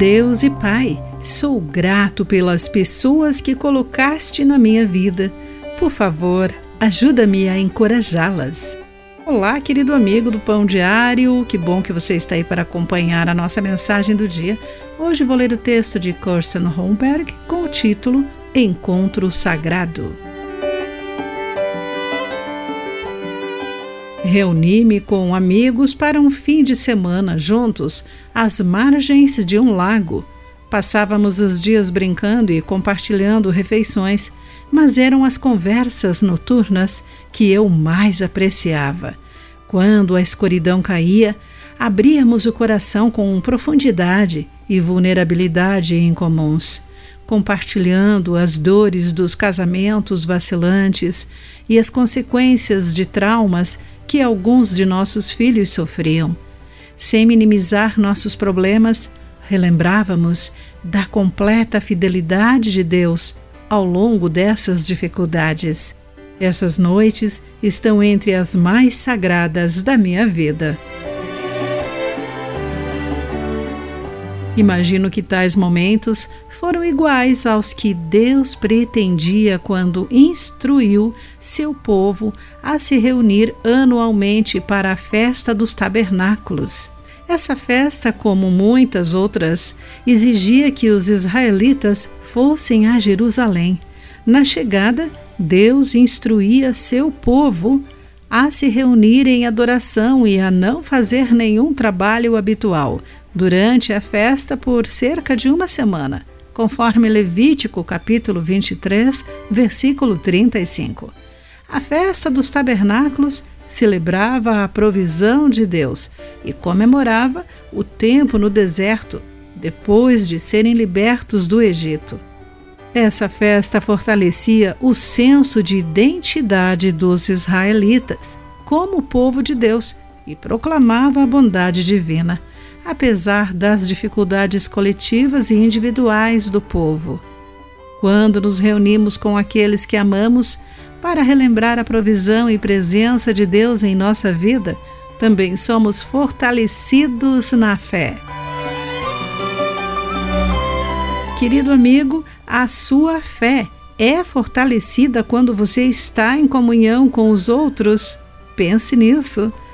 Deus e Pai, sou grato pelas pessoas que colocaste na minha vida. Por favor, ajuda-me a encorajá-las. Olá, querido amigo do Pão Diário, que bom que você está aí para acompanhar a nossa mensagem do dia. Hoje vou ler o texto de Kirsten Holmberg com o título Encontro Sagrado. Reuni-me com amigos para um fim de semana juntos às margens de um lago. Passávamos os dias brincando e compartilhando refeições, mas eram as conversas noturnas que eu mais apreciava. Quando a escuridão caía, abríamos o coração com profundidade e vulnerabilidade incomuns, compartilhando as dores dos casamentos vacilantes e as consequências de traumas que alguns de nossos filhos sofriam. Sem minimizar nossos problemas, relembrávamos da completa fidelidade de Deus ao longo dessas dificuldades. Essas noites estão entre as mais sagradas da minha vida. Imagino que tais momentos foram iguais aos que Deus pretendia quando instruiu seu povo a se reunir anualmente para a festa dos tabernáculos. Essa festa, como muitas outras, exigia que os israelitas fossem a Jerusalém. Na chegada, Deus instruía seu povo a se reunir em adoração e a não fazer nenhum trabalho habitual, durante a festa por cerca de uma semana, conforme Levítico capítulo 23, versículo 35. A festa dos tabernáculos celebrava a provisão de Deus e comemorava o tempo no deserto depois de serem libertos do Egito. Essa festa fortalecia o senso de identidade dos israelitas como povo de Deus e proclamava a bondade divina apesar das dificuldades coletivas e individuais do povo. Quando nos reunimos com aqueles que amamos para relembrar a provisão e presença de Deus em nossa vida, também somos fortalecidos na fé. Querido amigo, a sua fé é fortalecida quando você está em comunhão com os outros? Pense nisso.